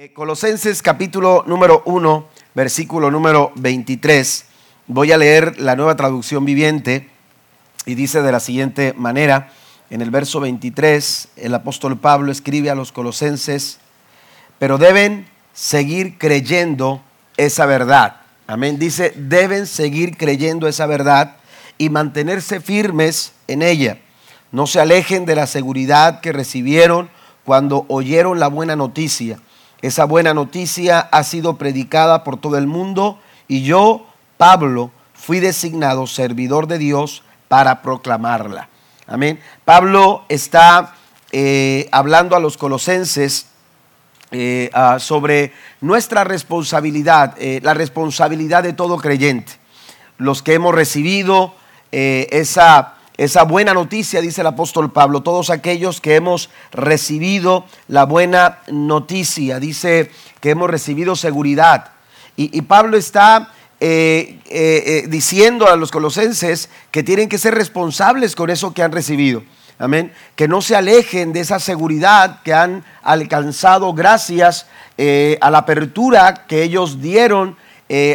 Eh, Colosenses capítulo número 1, versículo número 23. Voy a leer la nueva traducción viviente y dice de la siguiente manera, en el verso 23, el apóstol Pablo escribe a los colosenses, pero deben seguir creyendo esa verdad. Amén. Dice, deben seguir creyendo esa verdad y mantenerse firmes en ella. No se alejen de la seguridad que recibieron cuando oyeron la buena noticia esa buena noticia ha sido predicada por todo el mundo y yo, Pablo, fui designado servidor de Dios para proclamarla. Amén. Pablo está eh, hablando a los colosenses eh, ah, sobre nuestra responsabilidad, eh, la responsabilidad de todo creyente. Los que hemos recibido esa esa buena noticia, dice el apóstol Pablo, todos aquellos que hemos recibido la buena noticia, dice que hemos recibido seguridad. Y, Pablo está eh, eh, eh, diciendo a los colosenses que tienen que ser responsables con eso que han recibido. Amén. Que no se alejen de esa seguridad que han alcanzado gracias a la apertura que ellos dieron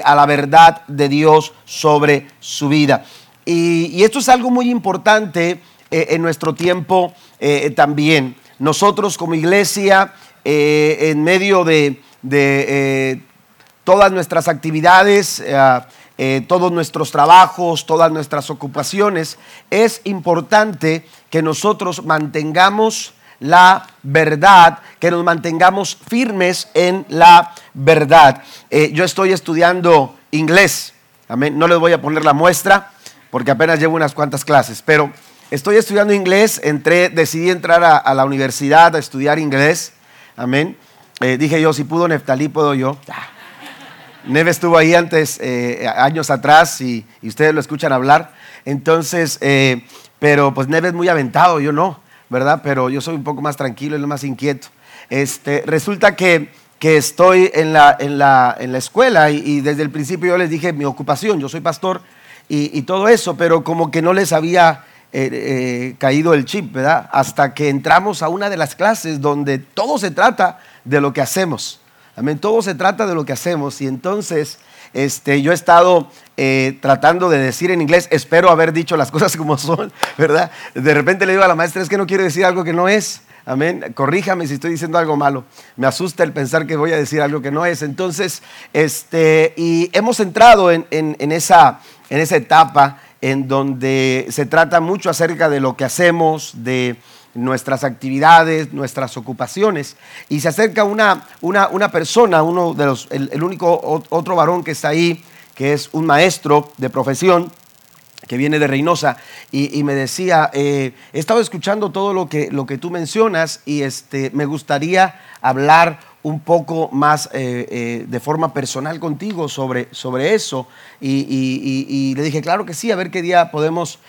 a la verdad de Dios sobre su vida. Y, esto es algo muy importante eh, en nuestro tiempo eh, también. Nosotros como iglesia, eh, en medio de, todas nuestras actividades, todos nuestros trabajos, todas nuestras ocupaciones, es importante que nosotros mantengamos la verdad, que nos mantengamos firmes en la verdad. yo estoy estudiando inglés, amén. No les voy a poner la muestra, porque apenas llevo unas cuantas clases, pero estoy estudiando inglés, entré, decidí entrar a, la universidad a estudiar inglés, amén. Eh, dije yo, si pudo Neftalí, puedo yo. Neve estuvo ahí antes, eh, años atrás, y, ustedes lo escuchan hablar. Entonces, eh, pero pues Neve es muy aventado, yo no, ¿verdad? Pero yo soy un poco más tranquilo y más inquieto. Este, resulta que, que estoy en la, en, la, en la escuela y, desde el principio yo les dije mi ocupación, yo soy pastor y, todo eso, pero como que no les había eh, eh, caído el chip, ¿verdad? Hasta que entramos a una de las clases donde todo se trata de lo que hacemos. Amén, todo se trata de lo que hacemos. Y entonces este, yo he estado eh, tratando de decir en inglés, espero haber dicho las cosas como son, ¿verdad? De repente le digo a la maestra, es que no quiero decir algo que no es. Amén. Corríjame si estoy diciendo algo malo. Me asusta el pensar que voy a decir algo que no es. Entonces, este, y hemos entrado en, esa, en esa etapa en donde se trata mucho acerca de lo que hacemos, de nuestras actividades, nuestras ocupaciones. Y se acerca una, una, persona, uno de los, el único otro varón que está ahí, que es un maestro de profesión, que viene de Reynosa, y, me decía, eh, he estado escuchando todo lo que, lo que tú mencionas y este, me gustaría hablar un poco más eh, eh, de forma personal contigo sobre, sobre eso. Y, le dije, claro que sí, a ver qué día podemos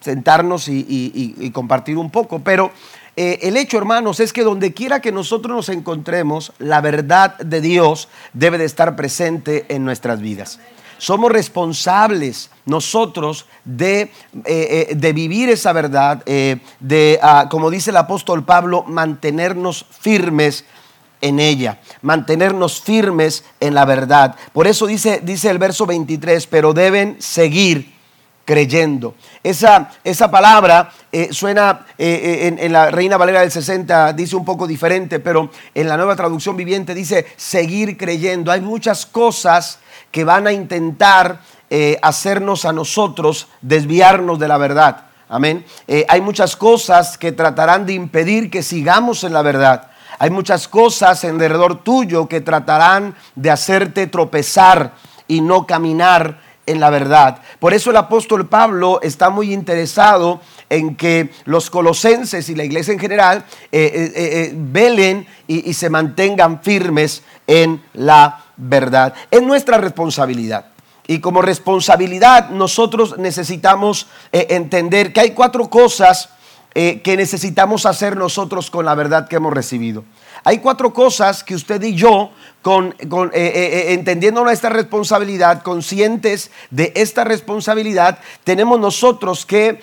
sentarnos y, compartir un poco. Pero el hecho, hermanos, es que donde quiera que nosotros nos encontremos, la verdad de Dios debe de estar presente en nuestras vidas. Somos responsables nosotros de, eh, eh, de vivir esa verdad, eh, de, ah, como dice el apóstol Pablo, mantenernos firmes en ella, mantenernos firmes en la verdad. Por eso dice, dice el verso 23, pero deben seguir creyendo. Esa, esa palabra suena en, en, la Reina Valera del 60, dice un poco diferente, pero en la nueva traducción viviente dice seguir creyendo. Hay muchas cosas que van a intentar eh, hacernos a nosotros desviarnos de la verdad. Amén. Eh, hay muchas cosas que tratarán de impedir que sigamos en la verdad. Hay muchas cosas en derredor tuyo que tratarán de hacerte tropezar y no caminar en la verdad. Por eso el apóstol Pablo está muy interesado en que los colosenses y la iglesia en general eh, velen y se mantengan firmes en la verdad. Es nuestra responsabilidad. Y como responsabilidad nosotros necesitamos eh, entender que hay cuatro cosas eh, que necesitamos hacer nosotros con la verdad que hemos recibido. Hay cuatro cosas que usted y yo, con, eh, entendiendo nuestra responsabilidad, conscientes de esta responsabilidad, tenemos nosotros que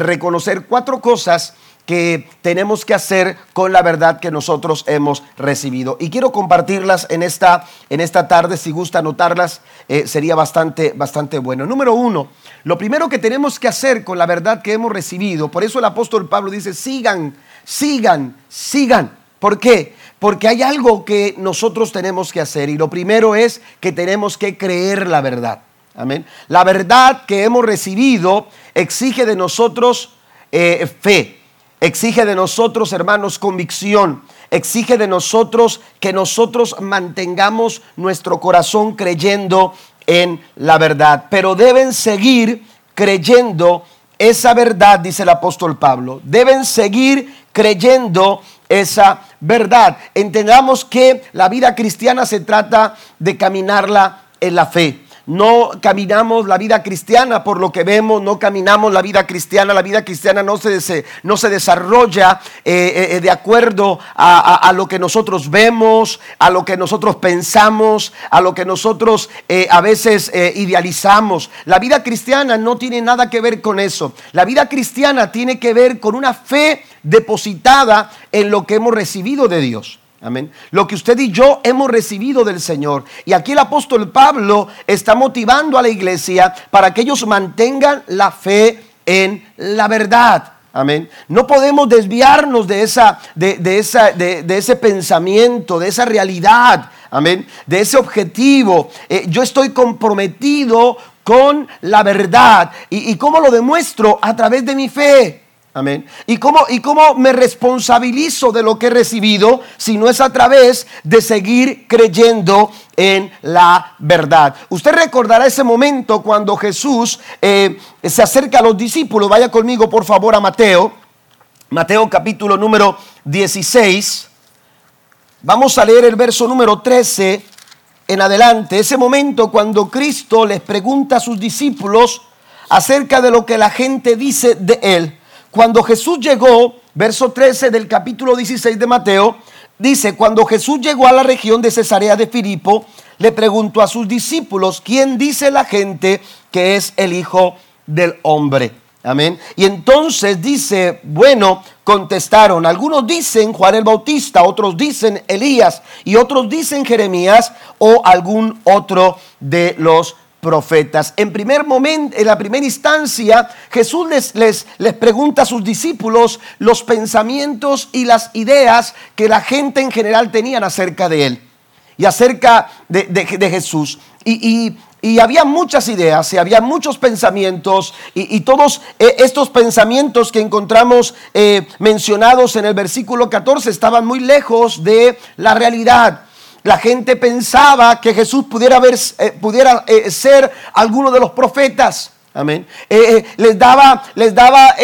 reconocer cuatro cosas que tenemos que hacer con la verdad que nosotros hemos recibido. Y quiero compartirlas en esta, en esta tarde, si gusta anotarlas, eh, sería bastante, bastante bueno. Número uno, lo primero que tenemos que hacer con la verdad que hemos recibido, por eso el apóstol Pablo dice, sigan, sigan, sigan. ¿Por qué? Porque hay algo que nosotros tenemos que hacer y lo primero es que tenemos que creer la verdad. Amén. La verdad que hemos recibido exige de nosotros eh, fe, exige de nosotros, hermanos, convicción, exige de nosotros que nosotros mantengamos nuestro corazón creyendo en la verdad. Pero deben seguir creyendo esa verdad, dice el apóstol Pablo. Deben seguir creyendo esa verdad. Entendamos que la vida cristiana se trata de caminarla en la fe. No caminamos la vida cristiana por lo que vemos, no caminamos la vida cristiana. La vida cristiana no se, no se desarrolla eh, eh, eh, de acuerdo a, lo que nosotros vemos, a lo que nosotros pensamos, a lo que nosotros a veces idealizamos. La vida cristiana no tiene nada que ver con eso. La vida cristiana tiene que ver con una fe depositada en lo que hemos recibido de Dios. Amén. Lo que usted y yo hemos recibido del Señor. Y aquí el apóstol Pablo está motivando a la iglesia para que ellos mantengan la fe en la verdad. Amén. No podemos desviarnos de, esa, de, esa, de, ese pensamiento, de esa realidad. Amén. De ese objetivo. Eh, yo estoy comprometido con la verdad. ¿Y, ¿Y cómo lo demuestro? A través de mi fe. Amén. ¿Y cómo, ¿Y cómo me responsabilizo de lo que he recibido si no es a través de seguir creyendo en la verdad? Usted recordará ese momento cuando Jesús eh, se acerca a los discípulos. Vaya conmigo, por favor, a Mateo. Mateo capítulo número 16. Vamos a leer el verso número 13 en adelante. Ese momento cuando Cristo les pregunta a sus discípulos acerca de lo que la gente dice de él. Cuando Jesús llegó, verso 13 del capítulo 16 de Mateo, dice, cuando Jesús llegó a la región de Cesarea de Filipo, le preguntó a sus discípulos, ¿quién dice la gente que es el Hijo del Hombre? Amén. Y entonces dice, bueno, contestaron, algunos dicen Juan el Bautista, otros dicen Elías y otros dicen Jeremías o algún otro de los profetas. En primer momento, en la primera instancia, Jesús les, les, les, pregunta a sus discípulos los pensamientos y las ideas que la gente en general tenían acerca de él y acerca de, Jesús. Y, había muchas ideas y había muchos pensamientos y, todos eh, estos pensamientos que encontramos eh, mencionados en el versículo 14 estaban muy lejos de la realidad. La gente pensaba que Jesús pudiera, eh, pudiera eh, ser alguno de los profetas. Amén. Eh, les daba, les daba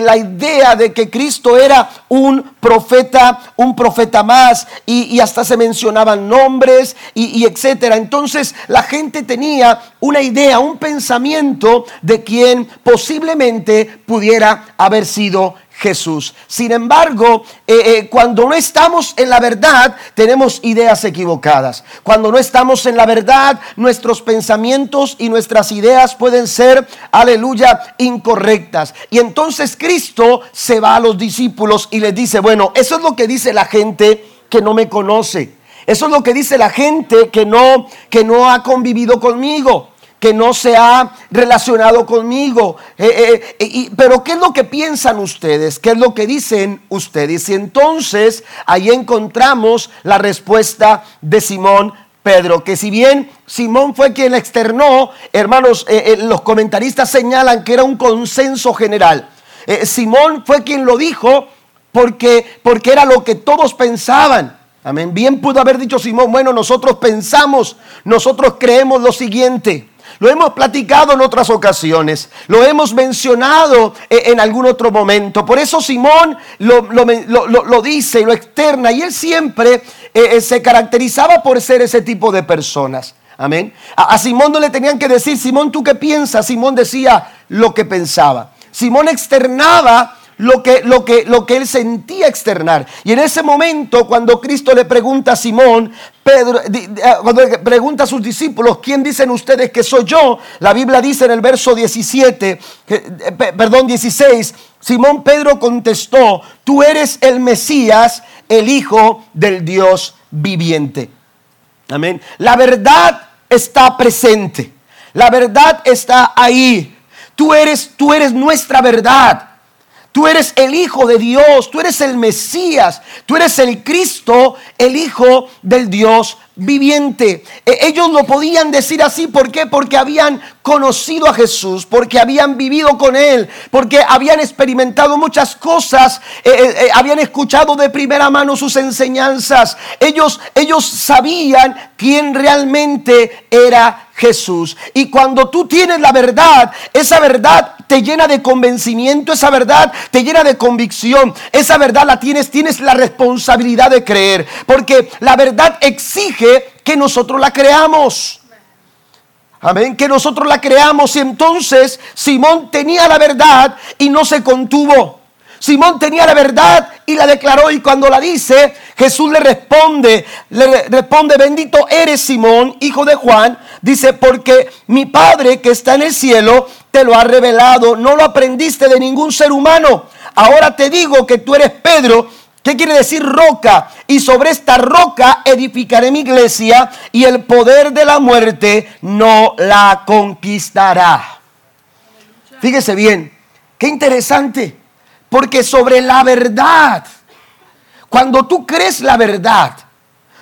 la idea de que Cristo era un profeta, un profeta más, y, hasta se mencionaban nombres y, y, etcétera. Entonces la gente tenía una idea, un pensamiento de quien posiblemente pudiera haber sido Jesús. Sin embargo, eh, eh, cuando no estamos en la verdad, tenemos ideas equivocadas. Cuando no estamos en la verdad, nuestros pensamientos y nuestras ideas pueden ser, aleluya, incorrectas. Y entonces Cristo se va a los discípulos y les dice, bueno, eso es lo que dice la gente que no me conoce. Eso es lo que dice la gente que no, que no ha convivido conmigo que no se ha relacionado conmigo. Eh, eh, eh, pero ¿qué es lo que piensan ustedes? ¿Qué es lo que dicen ustedes? Y entonces ahí encontramos la respuesta de Simón Pedro, que si bien Simón fue quien externó, hermanos, los comentaristas señalan que era un consenso general. Simón fue quien lo dijo porque, porque era lo que todos pensaban. Amén. Bien pudo haber dicho Simón, bueno, nosotros pensamos, nosotros creemos lo siguiente. Lo hemos platicado en otras ocasiones, lo hemos mencionado e, en algún otro momento. Por eso Simón lo, dice y lo externa y él siempre eh, eh, se caracterizaba por ser ese tipo de personas. Amén. A, a Simón no le tenían que decir, Simón, ¿tú qué piensas? Simón decía lo que pensaba. Simón externaba lo que, lo, que, lo que él sentía externar. Y en ese momento, cuando Cristo le pregunta a Simón, Pedro, ah, cuando le pregunta a sus discípulos, ¿quién dicen ustedes que soy yo? La Biblia dice en el verso 17, eh, perdón, 16, Simón Pedro contestó, tú eres el Mesías, el Hijo del Dios viviente. Amén. La verdad está presente. La verdad está ahí. Tú eres, tú eres nuestra verdad. Tú eres el Hijo de Dios, tú eres el Mesías, tú eres el Cristo, el Hijo del Dios viviente. E, ellos lo podían decir así, ¿por qué? Porque habían conocido a Jesús, porque habían vivido con Él, porque habían experimentado muchas cosas, eh, eh, eh, habían escuchado de primera mano sus enseñanzas. Ellos, ellos sabían quién realmente era Jesús. Y cuando tú tienes la verdad, esa verdad te llena de convencimiento, esa verdad te llena de convicción, esa verdad la tienes, tienes la responsabilidad de creer, porque la verdad exige que nosotros la creamos. Amén, que nosotros la creamos y entonces Simón tenía la verdad y no se contuvo. Simón tenía la verdad y la declaró y cuando la dice, Jesús le responde, le responde, bendito eres Simón, hijo de Juan, dice, porque mi Padre que está en el cielo te lo ha revelado, no lo aprendiste de ningún ser humano. Ahora te digo que tú eres Pedro, ¿Qué quiere decir roca? Y sobre esta roca edificaré mi iglesia y el poder de la muerte no la conquistará. Fíjese bien, qué interesante. Porque sobre la verdad, cuando tú crees la verdad,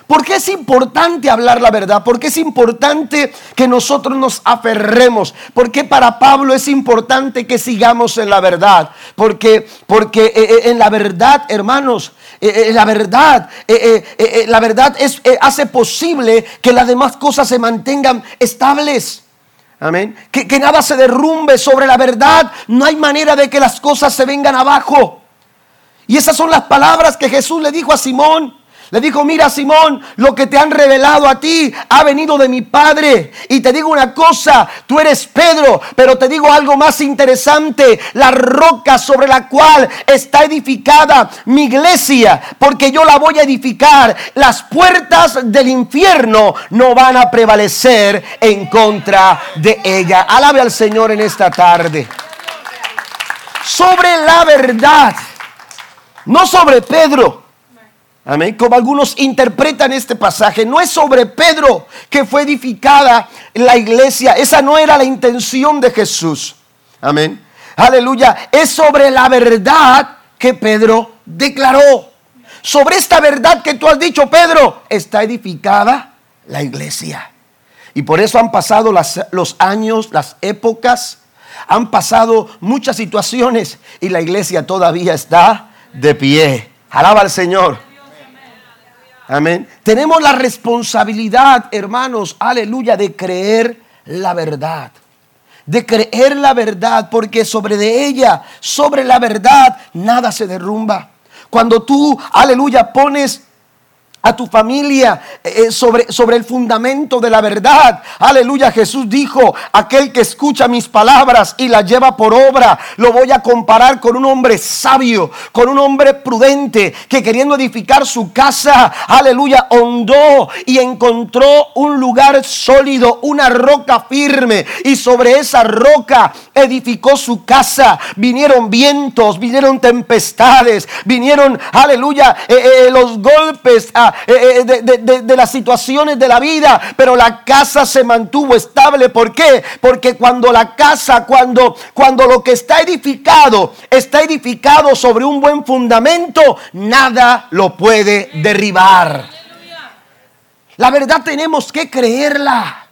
¿Por qué es importante hablar la verdad? ¿Por qué es importante que nosotros nos aferremos? ¿Por qué para Pablo es importante que sigamos en la verdad? Porque, porque eh, eh, en la verdad, hermanos, eh, la verdad, la verdad es, hace posible que las demás cosas se mantengan estables. Amén. Que, que nada se derrumbe sobre la verdad. No hay manera de que las cosas se vengan abajo. Y esas son las palabras que Jesús le dijo a Simón. Le dijo, mira Simón, lo que te han revelado a ti ha venido de mi Padre. Y te digo una cosa, tú eres Pedro, pero te digo algo más interesante, la roca sobre la cual está edificada mi iglesia, porque yo la voy a edificar. Las puertas del infierno no van a prevalecer en contra de ella. Alabe al Señor en esta tarde. Sobre la verdad, no sobre Pedro. Amén. Como algunos interpretan este pasaje, no es sobre Pedro que fue edificada la iglesia. Esa no era la intención de Jesús. Amén. Aleluya. Es sobre la verdad que Pedro declaró. Sobre esta verdad que tú has dicho, Pedro, está edificada la iglesia. Y por eso han pasado los años, las épocas, han pasado muchas situaciones y la iglesia todavía está de pie. Alaba al Señor. Amén. Tenemos la responsabilidad, hermanos, aleluya, de creer la verdad. De creer la verdad, porque sobre de ella, sobre la verdad, nada se derrumba. Cuando tú, aleluya, pones a tu familia eh, eh, sobre, sobre el fundamento de la verdad. Aleluya, Jesús dijo, aquel que escucha mis palabras y las lleva por obra, lo voy a comparar con un hombre sabio, con un hombre prudente, que queriendo edificar su casa, aleluya, hondó y encontró un lugar sólido, una roca firme, y sobre esa roca edificó su casa. Vinieron vientos, vinieron tempestades, vinieron, aleluya, eh, los golpes. Eh, eh, de, las situaciones de la vida, pero la casa se mantuvo estable. ¿Por qué? Porque cuando la casa, cuando, cuando lo que está edificado está edificado sobre un buen fundamento, nada lo puede derribar. La verdad tenemos que creerla.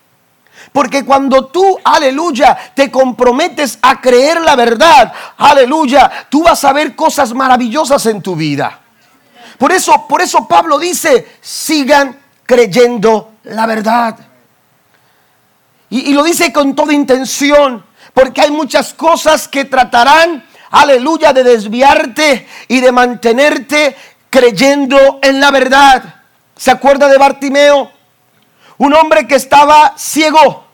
Porque cuando tú, aleluya, te comprometes a creer la verdad, aleluya, tú vas a ver cosas maravillosas en tu vida. Por eso, por eso Pablo dice, sigan creyendo la verdad. Y, y, lo dice con toda intención, porque hay muchas cosas que tratarán, aleluya, de desviarte y de mantenerte creyendo en la verdad. ¿Se acuerda de Bartimeo? Un hombre que estaba ciego,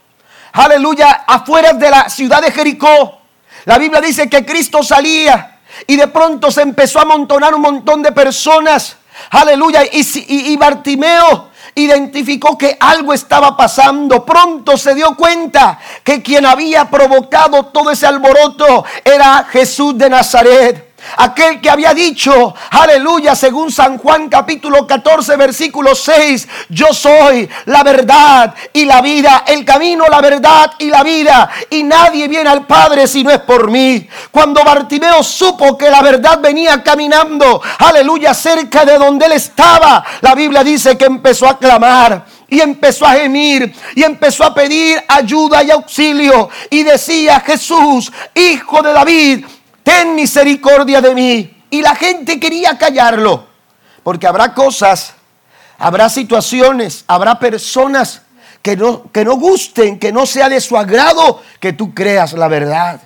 aleluya, afuera de la ciudad de Jericó. La Biblia dice que Cristo salía Y de pronto se empezó a amontonar un montón de personas. Aleluya. Y, y, Bartimeo identificó que algo estaba pasando. Pronto se dio cuenta que quien había provocado todo ese alboroto era Jesús de Nazaret. Aquel que había dicho, aleluya, según San Juan capítulo 14, versículo 6, yo soy la verdad y la vida, el camino, la verdad y la vida, y nadie viene al Padre si no es por mí. Cuando Bartimeo supo que la verdad venía caminando, aleluya, cerca de donde él estaba, la Biblia dice que empezó a clamar y empezó a gemir y empezó a pedir ayuda y auxilio y decía Jesús, hijo de David, ten misericordia de mí. Y la gente quería callarlo, porque habrá cosas, habrá situaciones, habrá personas que no, que no gusten, que no sea de su agrado que tú creas la verdad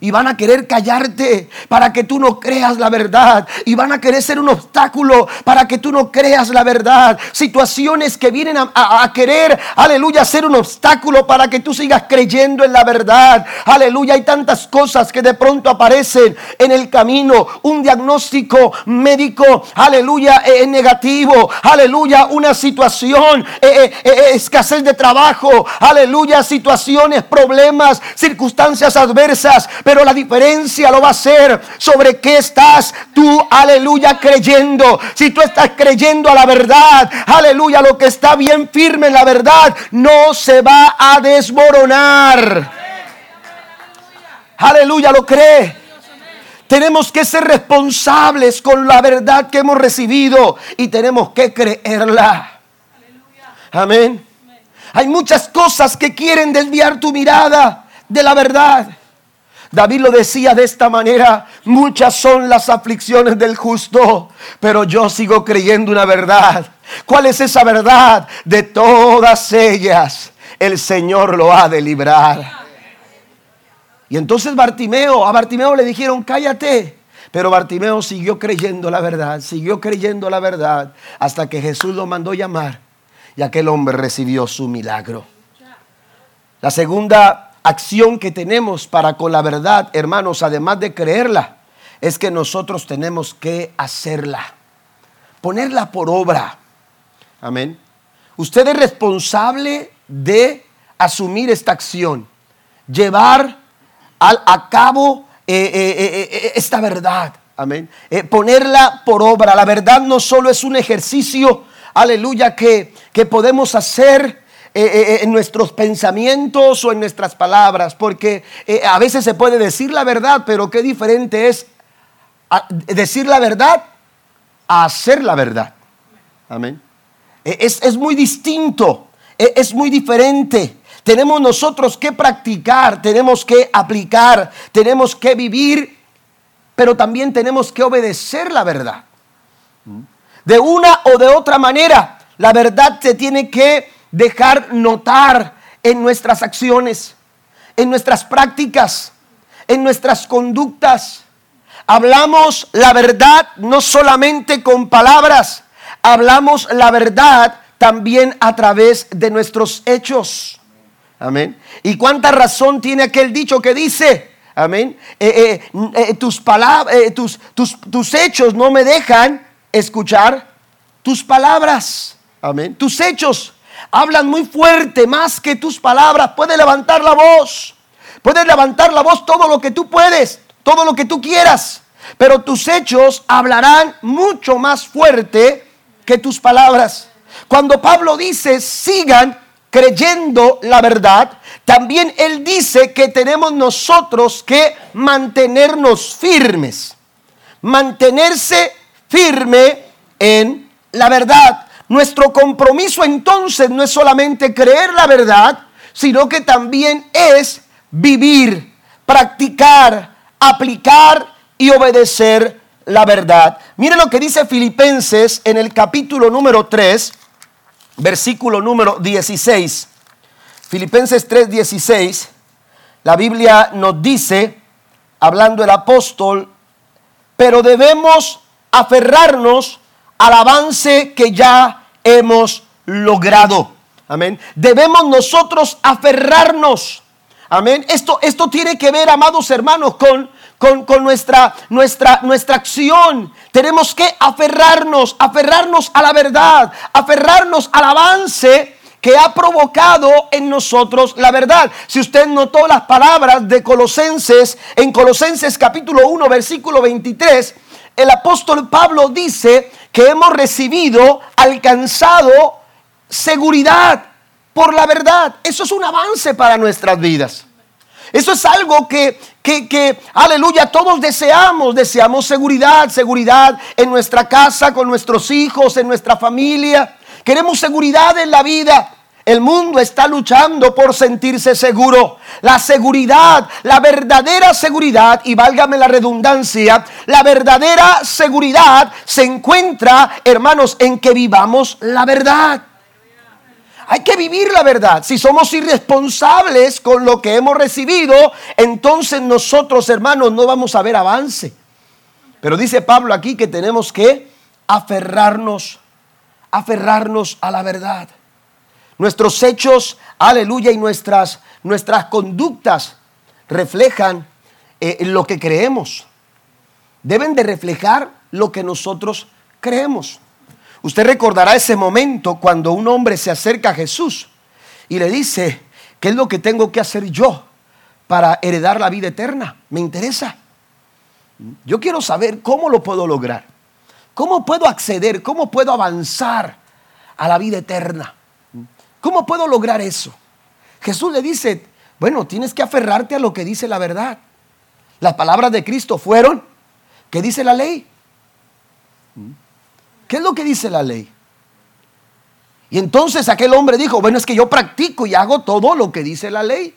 y van a querer callarte para que tú no creas la verdad y van a querer ser un obstáculo para que tú no creas la verdad. Situaciones que vienen a, querer, aleluya, ser un obstáculo para que tú sigas creyendo en la verdad. Aleluya, hay tantas cosas que de pronto aparecen en el camino. Un diagnóstico médico, aleluya, es negativo. Aleluya, una situación, eh, eh, eh, escasez de trabajo. Aleluya, situaciones, problemas, circunstancias adversas pero la diferencia lo va a ser sobre qué estás tú, aleluya, creyendo. Si tú estás creyendo a la verdad, aleluya, lo que está bien firme en la verdad no se va a desmoronar. Aleluya, lo cree. Tenemos que ser responsables con la verdad que hemos recibido y tenemos que creerla. Amén. Hay muchas cosas que quieren desviar tu mirada de la verdad. David lo decía de esta manera, muchas son las aflicciones del justo, pero yo sigo creyendo una verdad. ¿Cuál es esa verdad? De todas ellas el Señor lo ha de librar. Y entonces Bartimeo, a Bartimeo le dijeron, cállate. Pero Bartimeo siguió creyendo la verdad, siguió creyendo la verdad hasta que Jesús lo mandó llamar y aquel hombre recibió su milagro. La segunda acción que tenemos para con la verdad, hermanos, además de creerla, es que nosotros tenemos que hacerla, ponerla por obra. Amén. Usted es responsable de asumir esta acción, llevar al, a cabo eh, eh, eh, esta verdad. Amén. ponerla por obra. La verdad no solo es un ejercicio, aleluya, que, que podemos hacer eh, eh, eh, en nuestros pensamientos o en nuestras palabras, porque a veces se puede decir la verdad, pero qué diferente es decir la verdad a hacer la verdad. Amén. Es, es muy distinto, es muy diferente. Tenemos nosotros que practicar, tenemos que aplicar, tenemos que vivir, pero también tenemos que obedecer la verdad. De una o de otra manera, la verdad se tiene que dejar notar en nuestras acciones, en nuestras prácticas, en nuestras conductas. Hablamos la verdad no solamente con palabras, hablamos la verdad también a través de nuestros hechos. Amén. ¿Y cuánta razón tiene aquel dicho que dice? Amén. Eh, eh, eh, tus, palabras, tus, tus, tus hechos no me dejan escuchar tus palabras. Amén. Tus hechos hablan muy fuerte, más que tus palabras. Puedes levantar la voz. Puedes levantar la voz todo lo que tú puedes, todo lo que tú quieras. Pero tus hechos hablarán mucho más fuerte que tus palabras. Cuando Pablo dice, sigan creyendo la verdad, también él dice que tenemos nosotros que mantenernos firmes. Mantenerse firme en la verdad. Nuestro compromiso entonces no es solamente creer la verdad, sino que también es vivir, practicar, aplicar y obedecer la verdad. Mire lo que dice Filipenses en el capítulo número 3, versículo número 16. Filipenses 3, 16. La Biblia nos dice, hablando el apóstol, pero debemos aferrarnos al avance que ya hemos logrado. Amén. Debemos nosotros aferrarnos. Amén. Esto, esto tiene que ver, amados hermanos, con, con, nuestra, nuestra, nuestra acción. Tenemos que aferrarnos, aferrarnos a la verdad, aferrarnos al avance que ha provocado en nosotros la verdad. Si usted notó las palabras de Colosenses, en Colosenses capítulo 1, versículo 23, el apóstol Pablo dice que hemos recibido, alcanzado seguridad por la verdad. Eso es un avance para nuestras vidas. Eso es algo que, que, que, aleluya, todos deseamos. Deseamos seguridad, seguridad en nuestra casa, con nuestros hijos, en nuestra familia. Queremos seguridad en la vida. El mundo está luchando por sentirse seguro. La seguridad, la verdadera seguridad, y válgame la redundancia, la verdadera seguridad se encuentra, hermanos, en que vivamos la verdad. Hay que vivir la verdad. Si somos irresponsables con lo que hemos recibido, entonces nosotros, hermanos, no vamos a ver avance. Pero dice Pablo aquí que tenemos que aferrarnos, aferrarnos a la verdad. Nuestros hechos, aleluya, y nuestras, nuestras conductas reflejan eh, lo que creemos. Deben de reflejar lo que nosotros creemos. Usted recordará ese momento cuando un hombre se acerca a Jesús y le dice, ¿qué es lo que tengo que hacer yo para heredar la vida eterna? Me interesa. Yo quiero saber cómo lo puedo lograr. ¿Cómo puedo acceder? ¿Cómo puedo avanzar a la vida eterna? ¿Cómo puedo lograr eso? Jesús le dice, bueno, tienes que aferrarte a lo que dice la verdad. Las palabras de Cristo fueron, ¿qué dice la ley? ¿Qué es lo que dice la ley? Y entonces aquel hombre dijo, bueno, es que yo practico y hago todo lo que dice la ley.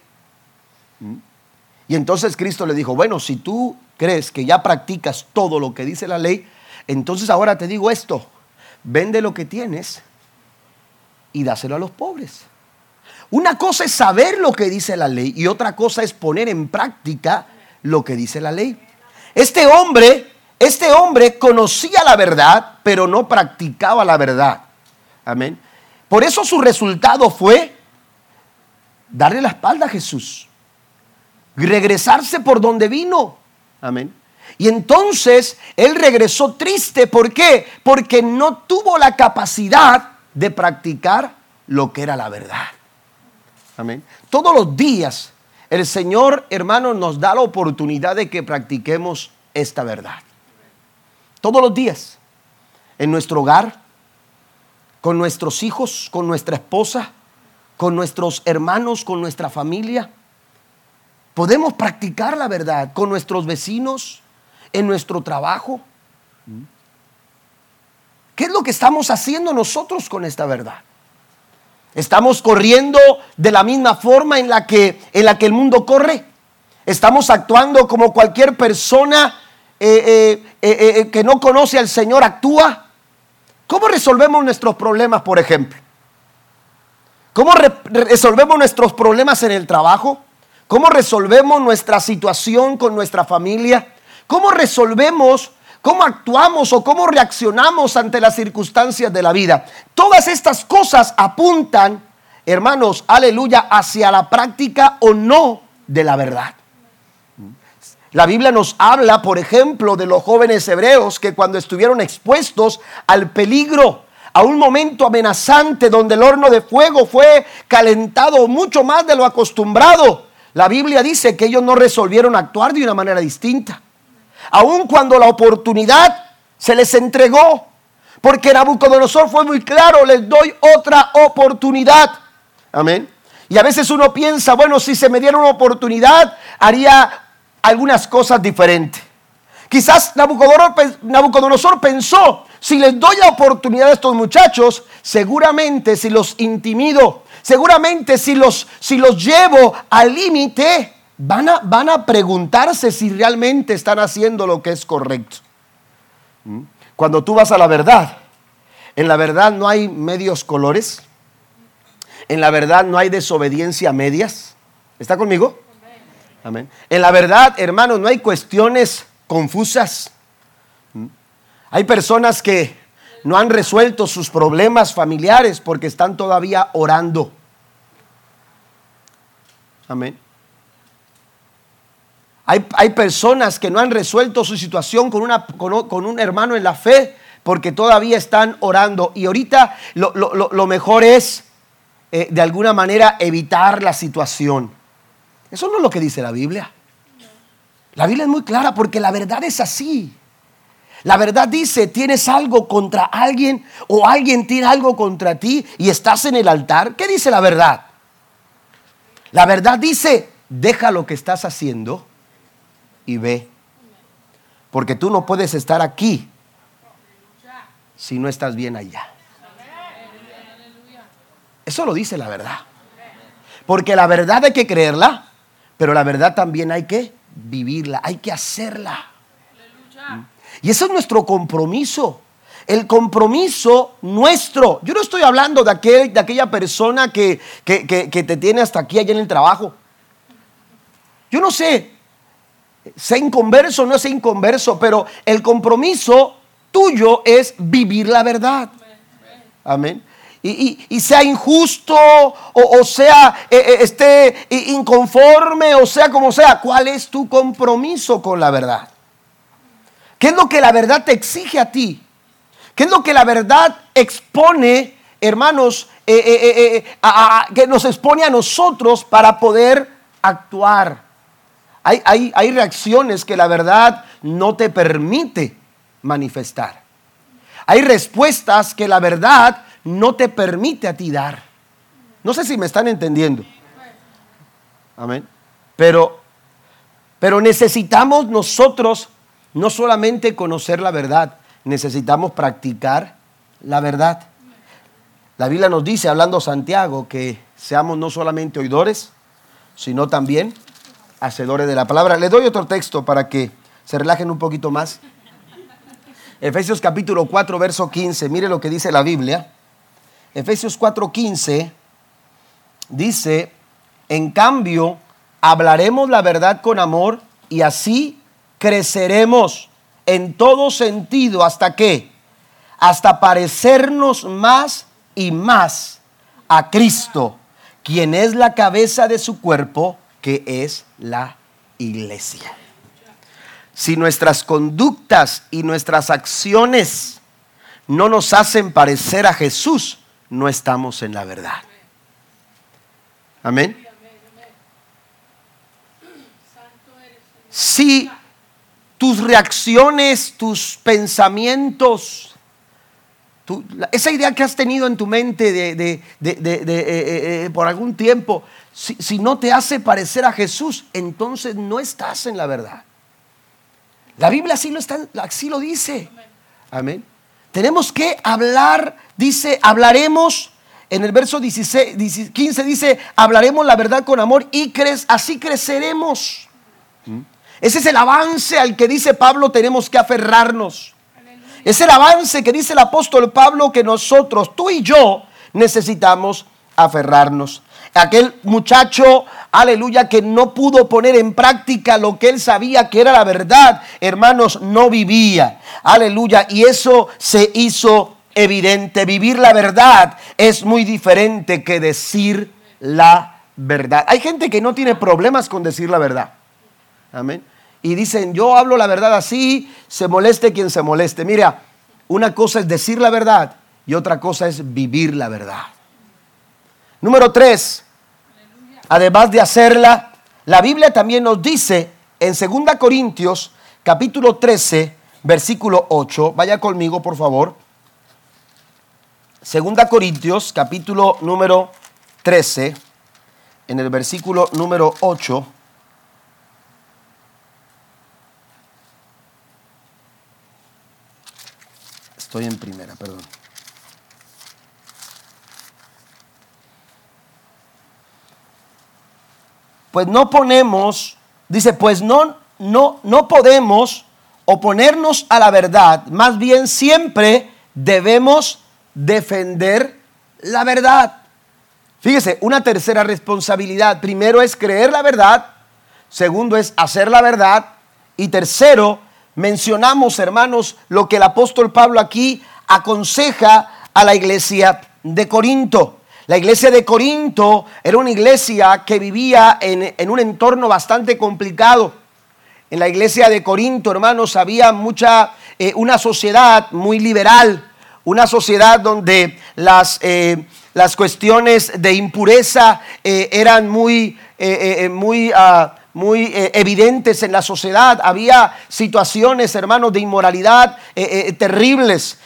Y entonces Cristo le dijo, bueno, si tú crees que ya practicas todo lo que dice la ley, entonces ahora te digo esto, vende lo que tienes y dáselo a los pobres. Una cosa es saber lo que dice la ley y otra cosa es poner en práctica lo que dice la ley. Este hombre este hombre conocía la verdad, pero no practicaba la verdad. Amén. Por eso su resultado fue darle la espalda a Jesús. Regresarse por donde vino. Amén. Y entonces él regresó triste. ¿Por qué? Porque no tuvo la capacidad de practicar lo que era la verdad. Amén. Todos los días el Señor, hermano, nos da la oportunidad de que practiquemos esta verdad. Todos los días. En nuestro hogar, con nuestros hijos, con nuestra esposa, con nuestros hermanos, con nuestra familia. Podemos practicar la verdad con nuestros vecinos, en nuestro trabajo. ¿Qué es lo que estamos haciendo nosotros con esta verdad? Estamos corriendo de la misma forma en la que, en la que el mundo corre. Estamos actuando como cualquier persona eh, eh, eh, que no conoce al Señor actúa? ¿Cómo resolvemos nuestros problemas, por ejemplo? ¿Cómo resolvemos nuestros problemas en el trabajo? ¿Cómo resolvemos nuestra situación con nuestra familia? ¿Cómo resolvemos, cómo actuamos o cómo reaccionamos ante las circunstancias de la vida? Todas estas cosas apuntan, hermanos, aleluya, hacia la práctica o no de la verdad. La Biblia nos habla, por ejemplo, de los jóvenes hebreos que cuando estuvieron expuestos al peligro, a un momento amenazante donde el horno de fuego fue calentado mucho más de lo acostumbrado, la Biblia dice que ellos no resolvieron actuar de una manera distinta. Aun cuando la oportunidad se les entregó, porque Nabucodonosor fue muy claro, les doy otra oportunidad. Amén. Y a veces uno piensa, bueno, si se me diera una oportunidad, haría algunas cosas diferentes. Quizás Nabucodonosor, pensó, si les doy la oportunidad a estos muchachos, seguramente si los intimido, seguramente si los, si los llevo al límite, van a, van a preguntarse si realmente están haciendo lo que es correcto. ¿Mm? Cuando tú vas a la verdad, en la verdad no hay medios colores, en la verdad no hay desobediencia a medias. ¿Está conmigo? Amén. En la verdad, hermanos, no hay cuestiones confusas. ¿Mm? Hay personas que no han resuelto sus problemas familiares porque están todavía orando. Amén. Hay, hay personas que no han resuelto su situación con, una, con, un hermano en la fe porque todavía están orando. Y ahorita lo, lo- lo mejor es, eh, de alguna manera, evitar la situación. Eso no es lo que dice la Biblia. La Biblia es muy clara porque la verdad es así. La verdad dice, tienes algo contra alguien o alguien tiene algo contra ti y estás en el altar. ¿Qué dice la verdad? La verdad dice, deja lo que estás haciendo ve. Porque tú no puedes estar aquí si no estás bien allá. Eso lo dice la verdad. Porque la verdad hay que creerla, pero la verdad también hay que vivirla, hay que hacerla. Y ese es nuestro compromiso. El compromiso nuestro. Yo no estoy hablando de, aquel, de aquella persona que- que te tiene hasta aquí allá en el trabajo. Yo no sé, sea inconverso no sea inconverso, pero el compromiso tuyo es vivir la verdad. Amén. Y, y- sea injusto o, o sea eh, eh, esté inconforme o sea como sea, ¿cuál es tu compromiso con la verdad? ¿Qué es lo que la verdad te exige a ti? ¿Qué es lo que la verdad expone, hermanos, eh, a- que nos expone a nosotros para poder actuar? Hay, hay- hay reacciones que la verdad no te permite manifestar. Hay respuestas que la verdad no te permite a ti dar. No sé si me están entendiendo. Amén. Pero, pero necesitamos nosotros no solamente conocer la verdad, necesitamos practicar la verdad. La Biblia nos dice, hablando Santiago, que seamos no solamente oidores, sino también hacedores de la palabra. Le doy otro texto para que se relajen un poquito más. Efesios capítulo 4, verso 15. Mire lo que dice la Biblia. Efesios 4, 15 dice, en cambio, hablaremos la verdad con amor y así creceremos en todo sentido. ¿Hasta qué? Hasta parecernos más y más a Cristo, quien es la cabeza de su cuerpo, que es la iglesia. Si nuestras conductas y nuestras acciones no nos hacen parecer a Jesús, no estamos en la verdad. Amén. Si tus reacciones, tus pensamientos, esa idea que has tenido en tu mente de, de- de- eh, eh, eh, por algún tiempo, si, si no te hace parecer a Jesús, entonces no estás en la verdad. La Biblia así lo, está, así lo dice. Amén. Tenemos que hablar, dice, hablaremos, en el verso 16, 16, 15 dice, hablaremos la verdad con amor y cre- así creceremos. Ese es el avance al que dice Pablo tenemos que aferrarnos. Es el avance que dice el apóstol Pablo que nosotros, tú y yo, necesitamos aferrarnos. Aquel muchacho, aleluya, que no pudo poner en práctica lo que él sabía que era la verdad, hermanos, no vivía. Aleluya, y eso se hizo evidente. Vivir la verdad es muy diferente que decir la verdad. Hay gente que no tiene problemas con decir la verdad. Amén. Y dicen, yo hablo la verdad así, se moleste quien se moleste. Mira, una cosa es decir la verdad y otra cosa es vivir la verdad. Número tres, además de hacerla, la Biblia también nos dice en 2 Corintios capítulo 13, versículo 8, vaya conmigo por favor. 2 Corintios capítulo número 13, en el versículo número 8. Estoy en primera, perdón. Pues no ponemos, dice, pues no, no, no podemos oponernos a la verdad, más bien siempre debemos defender la verdad. Fíjese, una tercera responsabilidad. Primero es creer la verdad, segundo es hacer la verdad y tercero, mencionamos, hermanos, lo que el apóstol Pablo aquí aconseja a la iglesia de Corinto. La iglesia de Corinto era una iglesia que vivía en, en un entorno bastante complicado. En la iglesia de Corinto, hermanos, había mucha, eh, una sociedad muy liberal, una sociedad donde las, eh, las cuestiones de impureza eh, eran muy, muy, ah, muy evidentes en la sociedad. Había situaciones, hermanos, de inmoralidad terribles.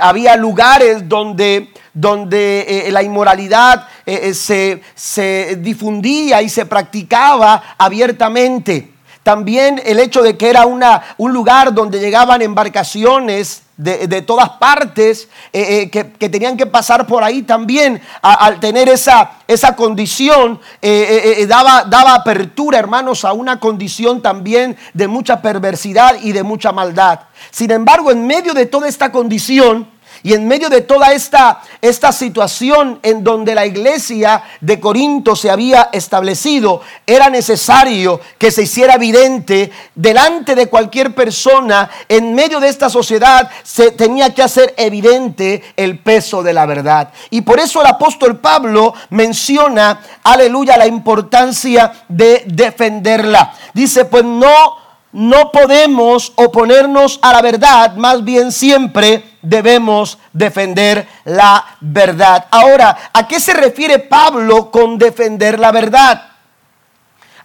había lugares donde donde la inmoralidad se, se, difundía y se practicaba abiertamente. También el hecho de que era una, un lugar donde llegaban embarcaciones de, todas partes eh, eh, que, tenían que pasar por ahí también al tener esa, esa condición eh, daba, daba apertura hermanos a una condición también de mucha perversidad y de mucha maldad. Sin embargo en medio de toda esta condición y en medio de toda esta, esta situación en donde la iglesia de Corinto se había establecido, era necesario que se hiciera evidente delante de cualquier persona, en medio de esta sociedad, se tenía que hacer evidente el peso de la verdad. Y por eso el apóstol Pablo menciona, aleluya, la importancia de defenderla. Dice, pues no no podemos oponernos a la verdad, más bien siempre debemos defender la verdad. Ahora, ¿a qué se refiere Pablo con defender la verdad?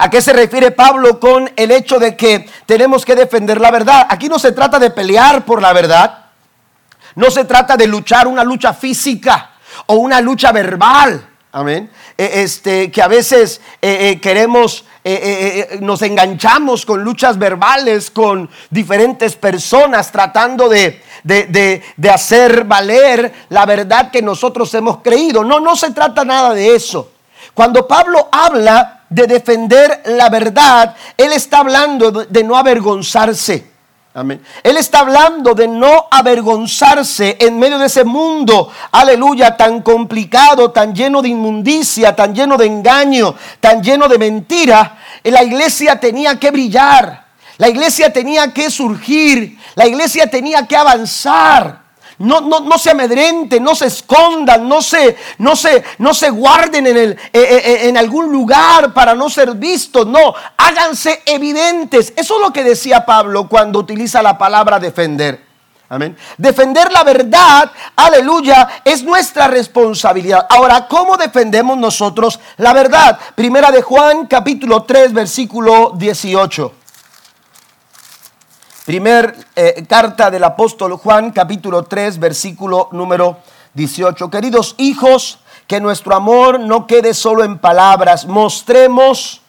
¿A qué se refiere Pablo con el hecho de que tenemos que defender la verdad? Aquí no se trata de pelear por la verdad, no se trata de luchar una lucha física o una lucha verbal. Amén. E, este, que a veces eh, eh, queremos eh, eh, nos enganchamos con luchas verbales con diferentes personas tratando de, de, hacer valer la verdad que nosotros hemos creído. No, no se trata nada de eso. Cuando Pablo habla de defender la verdad, él está hablando de no avergonzarse. Él está hablando de no avergonzarse en medio de ese mundo, aleluya, tan complicado, tan lleno de inmundicia, tan lleno de engaño, tan lleno de mentira. La iglesia tenía que brillar, la iglesia tenía que surgir, la iglesia tenía que avanzar. No, no, no se amedrenten, no se escondan, no se, no se, no se guarden en, el, eh, eh, eh, en algún lugar para no ser vistos. No, háganse evidentes. Eso es lo que decía Pablo cuando utiliza la palabra defender. Amén. Defender la verdad, aleluya, es nuestra responsabilidad. Ahora, ¿cómo defendemos nosotros la verdad? Primera de Juan, capítulo 3, versículo 18. Primer eh, carta del apóstol Juan, capítulo 3, versículo número 18. Queridos hijos, que nuestro amor no quede solo en palabras, mostremos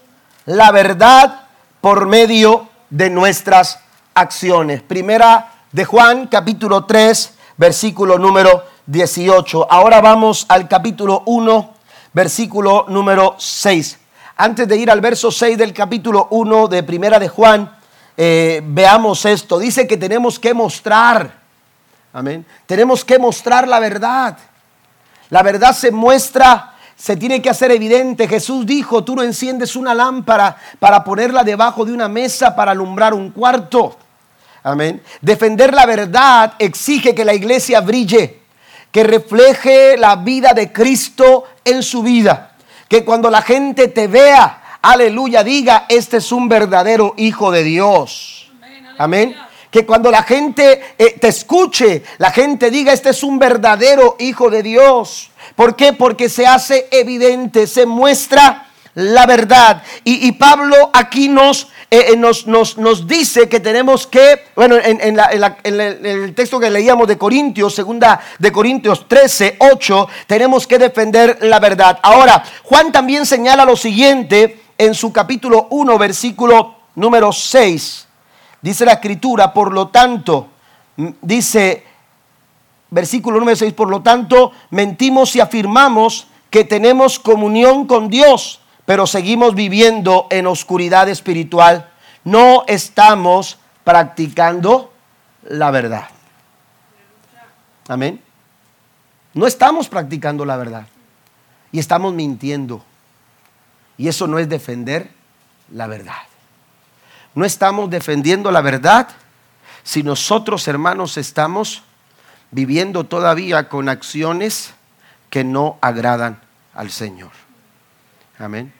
la verdad por medio de nuestras acciones. Primera de Juan, capítulo 3, versículo número 18. Ahora vamos al capítulo 1, versículo número 6. Antes de ir al verso 6 del capítulo 1 de Primera de Juan, eh, veamos esto. Dice que tenemos que mostrar, amén. Tenemos que mostrar la verdad. La verdad se muestra, se tiene que hacer evidente. Jesús dijo, tú no enciendes una lámpara para ponerla debajo de una mesa para alumbrar un cuarto. Amén. Defender la verdad exige que la iglesia brille, que refleje la vida de Cristo en su vida. Que cuando la gente te vea, aleluya, diga, este es un verdadero hijo de Dios. Amén. Que cuando la gente eh, te escuche, la gente diga, este es un verdadero hijo de Dios. ¿Por qué? Porque se hace evidente, se muestra la verdad. Y, Pablo aquí nos, eh, eh, nos, nos, dice que tenemos que, bueno, en, en, el texto que leíamos de Corintios, segunda de Corintios 13, 8, tenemos que defender la verdad. Ahora, Juan también señala lo siguiente en su capítulo 1, versículo número 6. Dice la escritura, por lo tanto, dice versículo número 6, por lo tanto, mentimos y afirmamos que tenemos comunión con Dios, pero seguimos viviendo en oscuridad espiritual. No estamos practicando la verdad. Amén. No estamos practicando la verdad y estamos mintiendo. Y eso no es defender la verdad. No estamos defendiendo la verdad si nosotros, hermanos, estamos viviendo todavía con acciones que no agradan al Señor. Amén.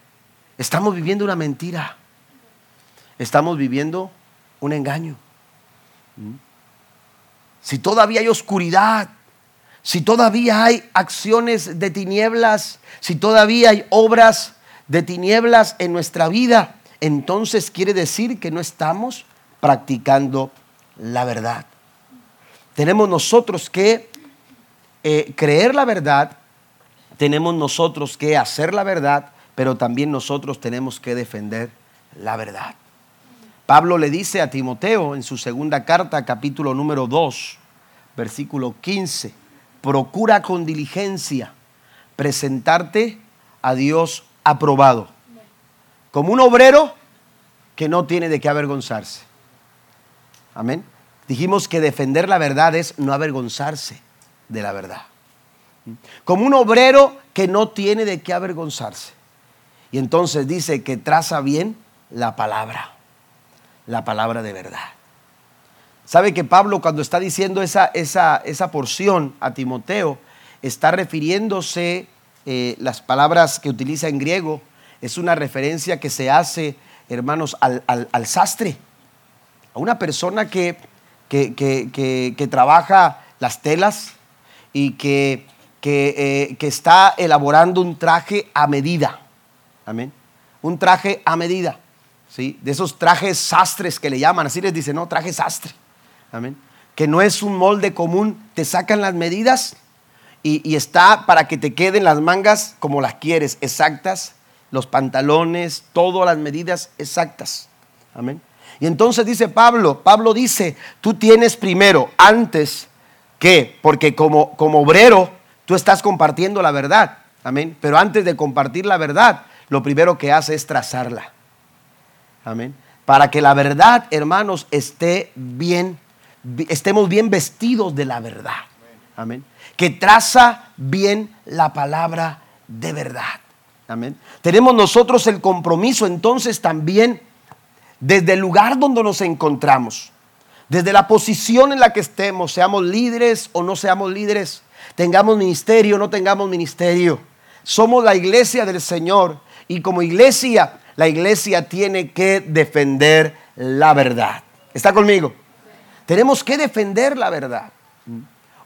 Estamos viviendo una mentira. estamos viviendo un engaño. ¿Mm? Si todavía hay oscuridad, si todavía hay acciones de tinieblas, si todavía hay obras de tinieblas en nuestra vida, entonces quiere decir que no estamos practicando la verdad. Tenemos nosotros que eh, creer la verdad, tenemos nosotros que hacer la verdad, pero también nosotros tenemos que defender la verdad. Pablo le dice a Timoteo en su segunda carta, capítulo número 2, versículo 15, procura con diligencia presentarte a Dios aprobado, como un obrero que no tiene de qué avergonzarse. Amén. Dijimos que defender la verdad es no avergonzarse de la verdad. Como un obrero que no tiene de qué avergonzarse. Y entonces dice que traza bien la palabra, la palabra de verdad. ¿Sabe que Pablo cuando está diciendo esa, esa, esa porción a Timoteo, está refiriéndose, eh, las palabras que utiliza en griego, es una referencia que se hace, hermanos, al, sastre, a una persona que, que, trabaja las telas y que, eh, que está elaborando un traje a medida. Amén. Un traje a medida. ¿sí? De esos trajes sastres que le llaman, así les dice, no, traje sastre. Amén. Que no es un molde común, te sacan las medidas y, está para que te queden las mangas como las quieres, exactas, los pantalones, todas las medidas exactas. Amén. Y entonces dice Pablo, Pablo dice, tú tienes primero, antes que, porque como, como obrero, tú estás compartiendo la verdad. Amén. Pero antes de compartir la verdad, lo primero que hace es trazarla. Amén. Para que la verdad, hermanos, esté bien estemos bien vestidos de la verdad. Amén. Que traza bien la palabra de verdad. Amén. Tenemos nosotros el compromiso entonces también desde el lugar donde nos encontramos, desde la posición en la que estemos, seamos líderes o no seamos líderes, tengamos ministerio o no tengamos ministerio. Somos la iglesia del Señor y como iglesia, la iglesia tiene que defender la verdad. ¿Está conmigo? Tenemos que defender la verdad.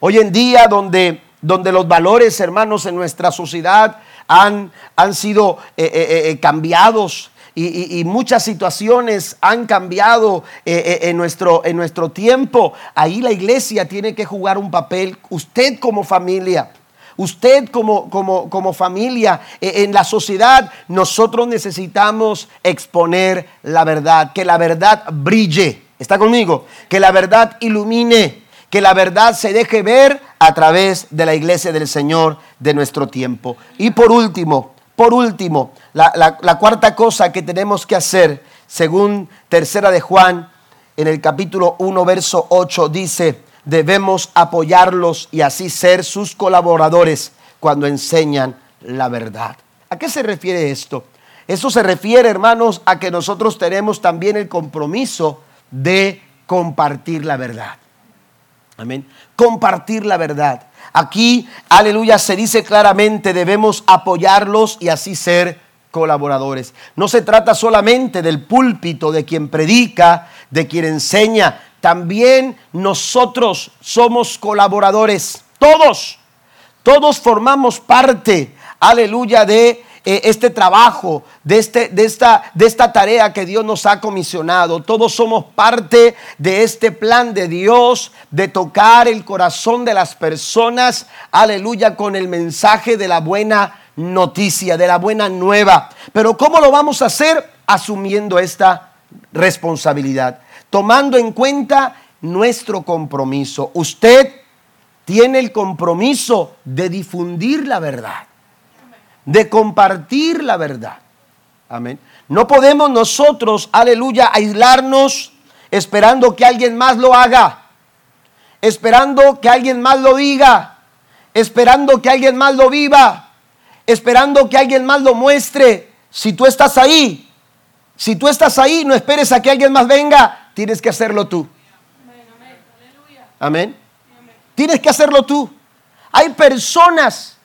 Hoy en día donde, donde los valores, hermanos, en nuestra sociedad han, han sido eh, eh, eh, cambiados y, muchas situaciones han cambiado en, nuestro, en nuestro tiempo, ahí la iglesia tiene que jugar un papel, usted como familia. Usted como, como, como, familia, en la sociedad, nosotros necesitamos exponer la verdad, que la verdad brille. ¿Está conmigo? Que la verdad ilumine, que la verdad se deje ver a través de la iglesia del Señor de nuestro tiempo. Y por último, por último, la, cuarta cosa que tenemos que hacer, según tercera de Juan, en el capítulo 1, verso 8, dice, debemos apoyarlos y así ser sus colaboradores cuando enseñan la verdad. ¿A qué se refiere esto? Eso se refiere, hermanos, a que nosotros tenemos también el compromiso de compartir la verdad. Amén. Compartir la verdad. Aquí, aleluya, se dice claramente, debemos apoyarlos y así ser colaboradores. No se trata solamente del púlpito, de quien predica, de quien enseña. También nosotros somos colaboradores. Todos, todos formamos parte, aleluya, de eh, este trabajo, de, este, de, esta, de esta tarea que Dios nos ha comisionado. Todos somos parte de este plan de Dios de tocar el corazón de las personas, aleluya, con el mensaje de la buena noticia, de la buena nueva. Pero ¿cómo lo vamos a hacer? Asumiendo esta responsabilidad, tomando en cuenta nuestro compromiso. Usted tiene el compromiso de difundir la verdad de compartir la verdad. Amén. No podemos nosotros, aleluya, aislarnos esperando que alguien más lo haga, esperando que alguien más lo diga, esperando que alguien más lo viva, esperando que alguien más lo muestre. Si tú estás ahí, si tú estás ahí, no esperes a que alguien más venga, tienes que hacerlo tú. Amén. Tienes que hacerlo tú. Hay personas,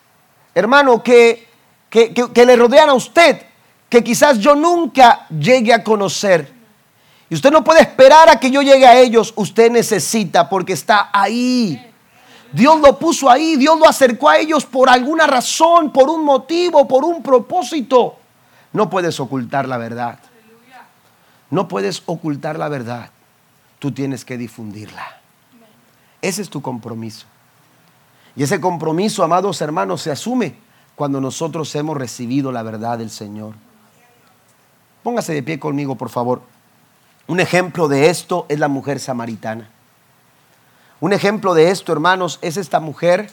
hermano, que que, le rodean a usted, que quizás yo nunca llegue a conocer. Y usted no puede esperar a que yo llegue a ellos. Usted necesita porque está ahí. Dios lo puso ahí, Dios lo acercó a ellos por alguna razón, por un motivo, por un propósito. No puedes ocultar la verdad. No puedes ocultar la verdad. Tú tienes que difundirla. Ese es tu compromiso. Y ese compromiso, amados hermanos, se asume cuando nosotros hemos recibido la verdad del Señor. Póngase de pie conmigo, por favor. Un ejemplo de esto es la mujer samaritana. Un ejemplo de esto, hermanos, es esta mujer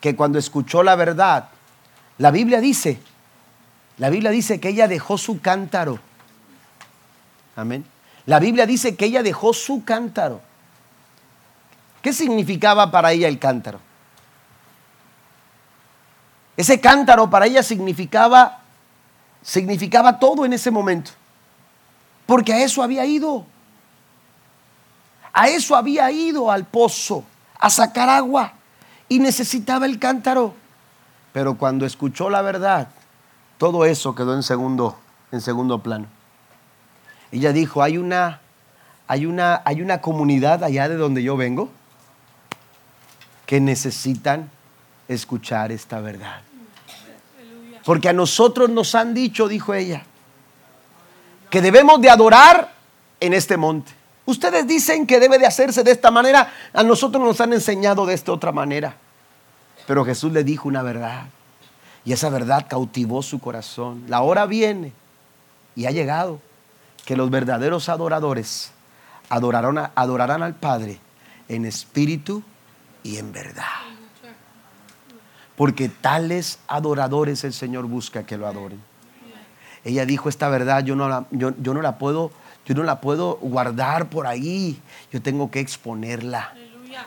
que cuando escuchó la verdad, la Biblia dice, la Biblia dice que ella dejó su cántaro. Amén. La Biblia dice que ella dejó su cántaro. ¿Qué significaba para ella el cántaro? Ese cántaro para ella significaba significaba todo en ese momento. Porque a eso había ido. A eso había ido al pozo, a sacar agua y necesitaba el cántaro. Pero cuando escuchó la verdad, todo eso quedó en segundo, en segundo plano. Ella dijo, hay una, hay, una, hay una comunidad allá de donde yo vengo que necesitan escuchar esta verdad. Porque a nosotros nos han dicho, dijo ella, que debemos de adorar en este monte. Ustedes dicen que debe de hacerse de esta manera, a nosotros nos han enseñado de esta otra manera. Pero Jesús le dijo una verdad y esa verdad cautivó su corazón. La hora viene y ha llegado que los verdaderos adoradores adorarán, adorarán al Padre en espíritu y en verdad. Porque tales adoradores el Señor busca que lo adoren. Ella dijo esta verdad, yo no la, yo, no la puedo, yo no la puedo guardar por ahí. Yo tengo que exponerla.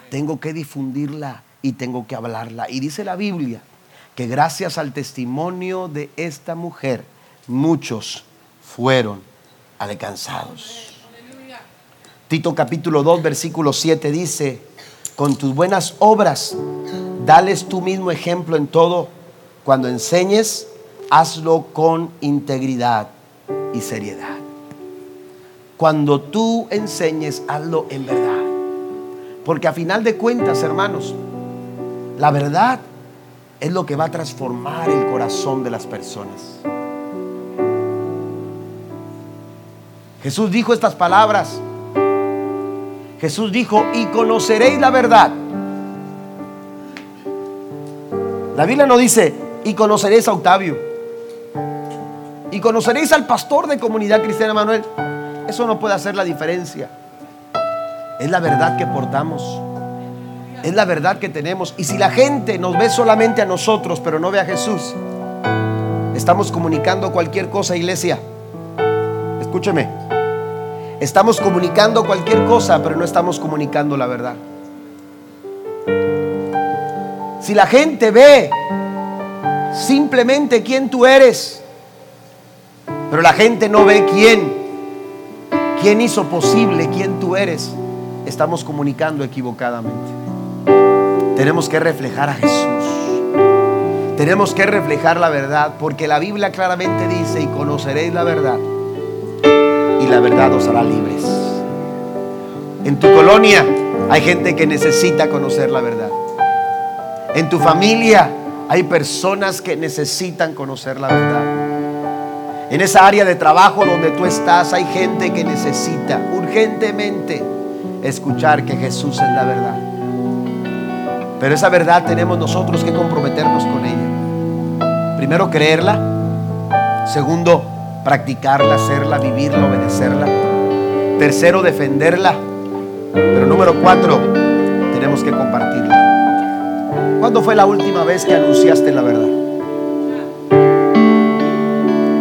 Tengo que difundirla y tengo que hablarla. Y dice la Biblia que gracias al testimonio de esta mujer, muchos fueron alcanzados. Tito capítulo 2, versículo 7 dice, con tus buenas obras, dales tú mismo ejemplo en todo. Cuando enseñes, hazlo con integridad y seriedad. Cuando tú enseñes, hazlo en verdad. Porque a final de cuentas, hermanos, la verdad es lo que va a transformar el corazón de las personas. Jesús dijo estas palabras. Jesús dijo, y conoceréis la verdad. La Biblia no dice, y conoceréis a Octavio y conoceréis al pastor de comunidad cristiana Manuel. Eso no puede hacer la diferencia. Es la verdad que portamos. Es la verdad que tenemos. Y si la gente nos ve solamente a nosotros, pero no ve a Jesús, estamos comunicando cualquier cosa, iglesia. Escúcheme. Estamos comunicando cualquier cosa, pero no estamos comunicando la verdad. Si la gente ve simplemente quién tú eres, pero la gente no ve quién, quién hizo posible, quién tú eres. Estamos comunicando equivocadamente. Tenemos que reflejar a Jesús. Tenemos que reflejar la verdad, porque la Biblia claramente dice, y conoceréis la verdad, la verdad os hará libres. En tu colonia hay gente que necesita conocer la verdad. En tu familia hay personas que necesitan conocer la verdad. En esa área de trabajo donde tú estás hay gente que necesita urgentemente escuchar que Jesús es la verdad. Pero esa verdad tenemos nosotros que comprometernos con ella. Primero, creerla. Segundo, practicarla, hacerla, vivirla, obedecerla. Tercero, defenderla. Pero número cuatro, tenemos que compartirla. ¿Cuándo fue la última vez que anunciaste la verdad?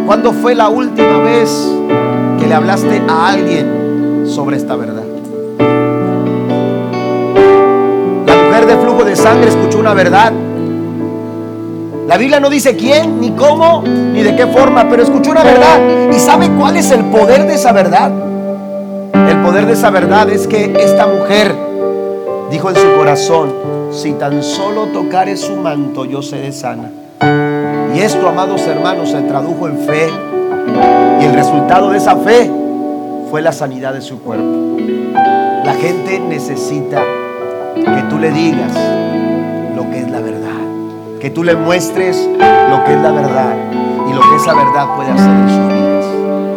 ¿Cuándo fue la última vez que le hablaste a alguien sobre esta verdad? La mujer de flujo de sangre escuchó una verdad. La Biblia no dice quién, ni cómo, ni de qué forma, pero escuchó una verdad. ¿Y sabe cuál es el poder de esa verdad? El poder de esa verdad es que esta mujer dijo en su corazón, si tan solo tocare su manto, yo seré sana. Y esto, amados hermanos, se tradujo en fe. Y el resultado de esa fe fue la sanidad de su cuerpo. La gente necesita que tú le digas lo que es la verdad, que tú le muestres lo que es la verdad y lo que esa verdad puede hacer en sus vidas.